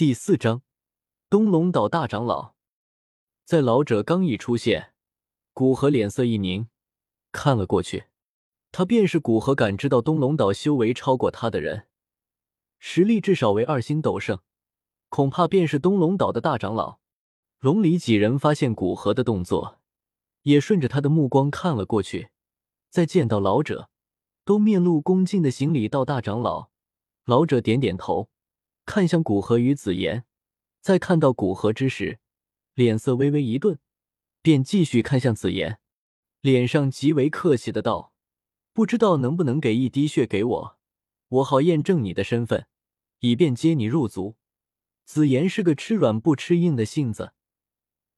第四章，东龙岛大长老。在老者刚一出现，古河脸色一凝，看了过去。他便是古河感知到东龙岛修为超过他的人，实力至少为二星斗圣，恐怕便是东龙岛的大长老。龙里几人发现古河的动作，也顺着他的目光看了过去。再见到老者，都面露恭敬的行礼道：“大长老。”老者点点头，看向古河与紫妍，在看到古河之时，脸色微微一顿，便继续看向紫妍，脸上极为客气的道。不知道能不能给一滴血给我，我好验证你的身份，以便接你入族。紫妍是个吃软不吃硬的性子，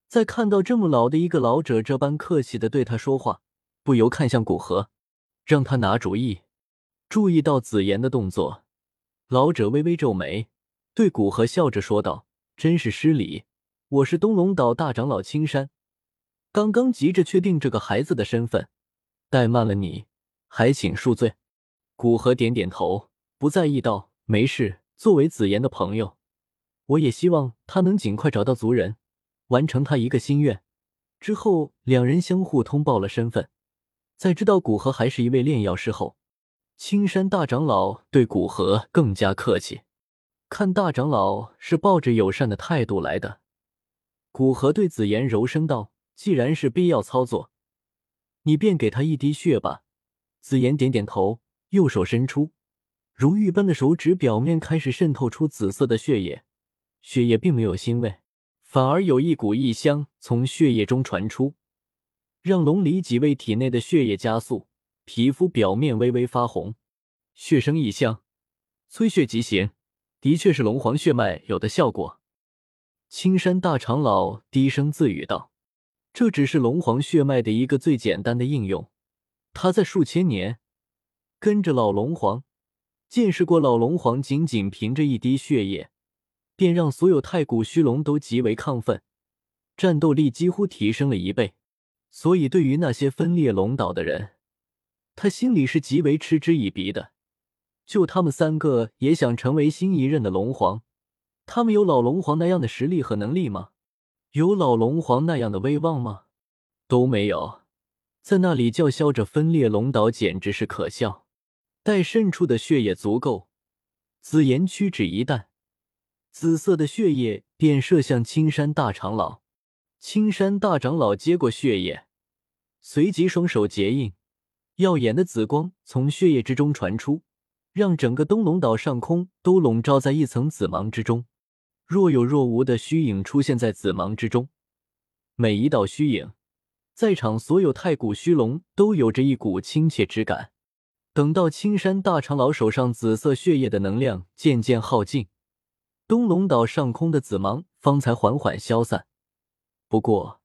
在看到这么老的一个老者这般客气的对他说话，不由看向古河，让他拿主意。注意到紫妍的动作，老者微微皱眉，对古河笑着说道：“真是失礼，我是东龙岛大长老青山，刚刚急着确定这个孩子的身份，怠慢了你。”还请恕罪。古河点点头，不在意道：“没事。作为紫妍的朋友，我也希望他能尽快找到族人，完成他一个心愿。”之后，两人相互通报了身份。在知道古河还是一位炼药师后，青山大长老对古河更加客气。看大长老是抱着友善的态度来的，古河对紫妍柔声道：“既然是必要操作，你便给他一滴血吧。”紫妍点点头，右手伸出，如玉般的手指表面开始渗透出紫色的血液，血液并没有腥味，反而有一股异香从血液中传出，让龙离几位体内的血液加速，皮肤表面微微发红。血生异香，催血即行，的确是龙皇血脉有的效果。青山大长老低声自语道：“这只是龙皇血脉的一个最简单的应用。”他在数千年跟着老龙皇，见识过老龙皇仅仅凭着一滴血液，便让所有太古虚龙都极为亢奋，战斗力几乎提升了一倍。所以对于那些分裂龙岛的人，他心里是极为嗤之以鼻的。就他们三个也想成为新一任的龙皇，他们有老龙皇那样的实力和能力吗？有老龙皇那样的威望吗？都没有。在那里叫嚣着分裂龙岛，简直是可笑。待渗出的血液足够，紫妍屈指一弹，紫色的血液便射向青山大长老。青山大长老接过血液，随即双手结印，耀眼的紫光从血液之中传出，让整个东龙岛上空都笼罩在一层紫芒之中。若有若无的虚影出现在紫芒之中，每一道虚影。在场所有太古虚龙都有着一股亲切之感。等到青山大长老手上紫色血液的能量渐渐耗尽，东龙岛上空的紫芒方才缓缓消散。不过，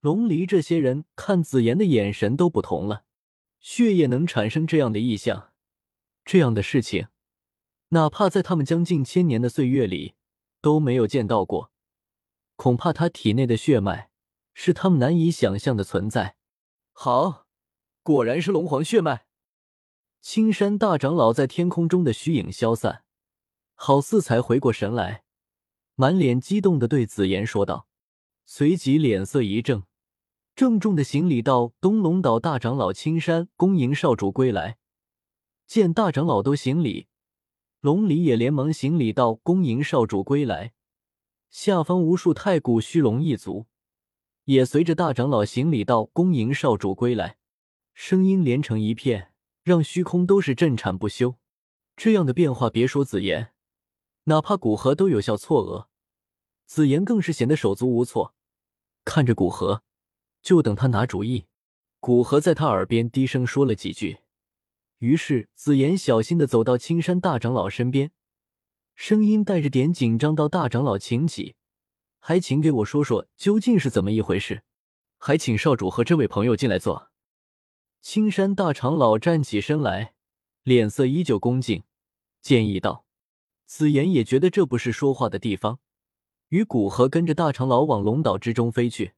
龙离这些人看紫妍的眼神都不同了。血液能产生这样的异象，这样的事情，哪怕在他们将近千年的岁月里都没有见到过。恐怕他体内的血脉。是他们难以想象的存在。好，果然是龙皇血脉。青山大长老在天空中的虚影消散，好似才回过神来，满脸激动的对紫妍说道，随即脸色一正，郑重的行礼道：“东龙岛大长老青山恭迎少主归来。”见大长老都行礼，龙离也连忙行礼道：“恭迎少主归来。”下方无数太古虚龙一族。也随着大长老行礼道：“恭迎少主归来。”声音连成一片，让虚空都是震颤不休。这样的变化，别说紫妍，哪怕古河都有效错愕。紫妍更是显得手足无措，看着古河，就等他拿主意。古河在他耳边低声说了几句，于是紫妍小心的走到青山大长老身边，声音带着点紧张道：“大长老，请起。”还请给我说说究竟是怎么一回事？还请少主和这位朋友进来坐。青山大长老站起身来，脸色依旧恭敬，建议道：“紫妍也觉得这不是说话的地方。”与古河跟着大长老往龙岛之中飞去。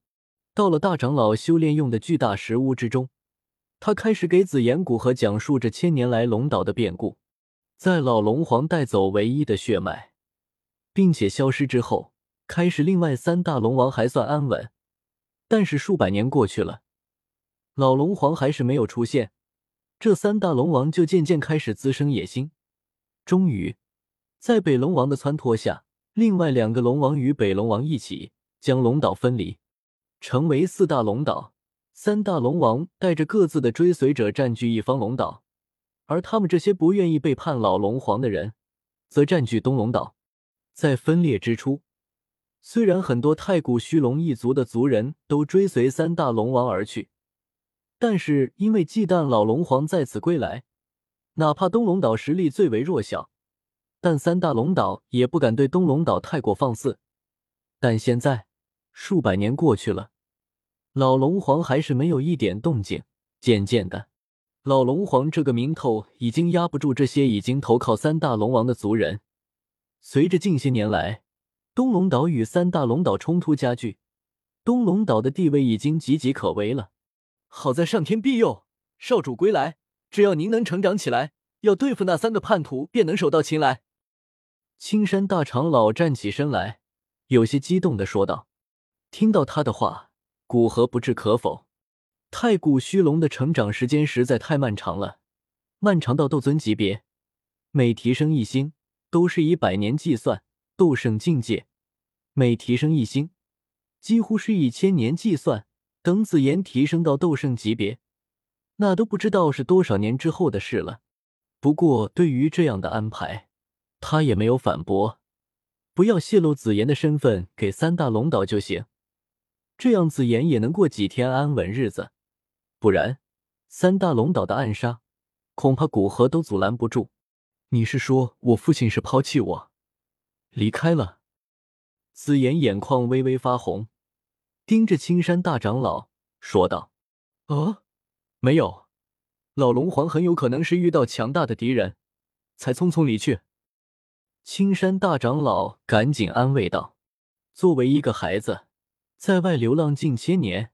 到了大长老修炼用的巨大石屋之中，他开始给紫炎、古河讲述着千年来龙岛的变故。在老龙皇带走唯一的血脉。并且消失之后，开始另外三大龙王还算安稳。但是数百年过去了，老龙皇还是没有出现，这三大龙王就渐渐开始滋生野心。终于，在北龙王的撺掇下，另外两个龙王与北龙王一起将龙岛分离，成为四大龙岛。三大龙王带着各自的追随者占据一方龙岛，而他们这些不愿意背叛老龙皇的人，则占据东龙岛。在分裂之初，虽然很多太古虚龙一族的族人都追随三大龙王而去，但是因为忌惮老龙皇再次归来，哪怕东龙岛实力最为弱小，但三大龙岛也不敢对东龙岛太过放肆。但现在，数百年过去了。老龙皇还是没有一点动静。渐渐的，老龙皇这个名头已经压不住这些已经投靠三大龙王的族人。随着近些年来东龙岛与三大龙岛冲突加剧，东龙岛的地位已经岌岌可危了。好在上天庇佑，少主归来，只要您能成长起来，要对付那三个叛徒，便能手到擒来。青山大长老站起身来，有些激动的说道：“听到他的话。”古河不置可否，太古虚龙的成长时间实在太漫长了，漫长到斗尊级别，每提升一星都是以百年计算；斗圣境界每提升一星，几乎是以千年计算。等紫妍提升到斗圣级别，那都不知道是多少年之后的事了。不过对于这样的安排，他也没有反驳，不要泄露紫妍的身份给三大龙岛就行。这样子言也能过几天安稳日子，不然三大龙岛的暗杀，恐怕古河都阻拦不住。你是说我父亲是抛弃我，离开了？紫妍眼眶微微发红，盯着青山大长老说道：“啊，没有，老龙皇很有可能是遇到强大的敌人，才匆匆离去。”青山大长老赶紧安慰道：“作为一个孩子。”在外流浪近千年，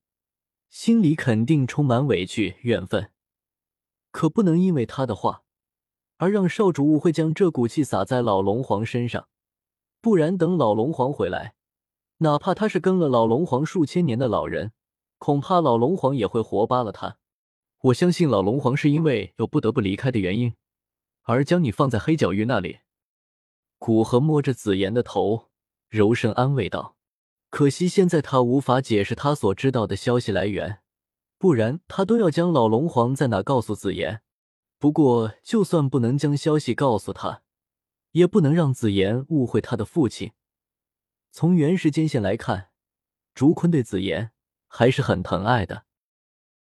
心里肯定充满委屈怨愤，可不能因为他的话而让少主误会，将这股气撒在老龙皇身上。不然，等老龙皇回来，哪怕他是跟了老龙皇数千年的老人，恐怕老龙皇也会活扒了他。我相信老龙皇是因为有不得不离开的原因，而将你放在黑角域那里。古河摸着紫妍的头，柔声安慰道。可惜现在他无法解释他所知道的消息来源，不然他都要将老龙皇在哪告诉紫妍。不过，就算不能将消息告诉他，也不能让紫妍误会他的父亲。从原时间线来看，竹坤对紫妍还是很疼爱的。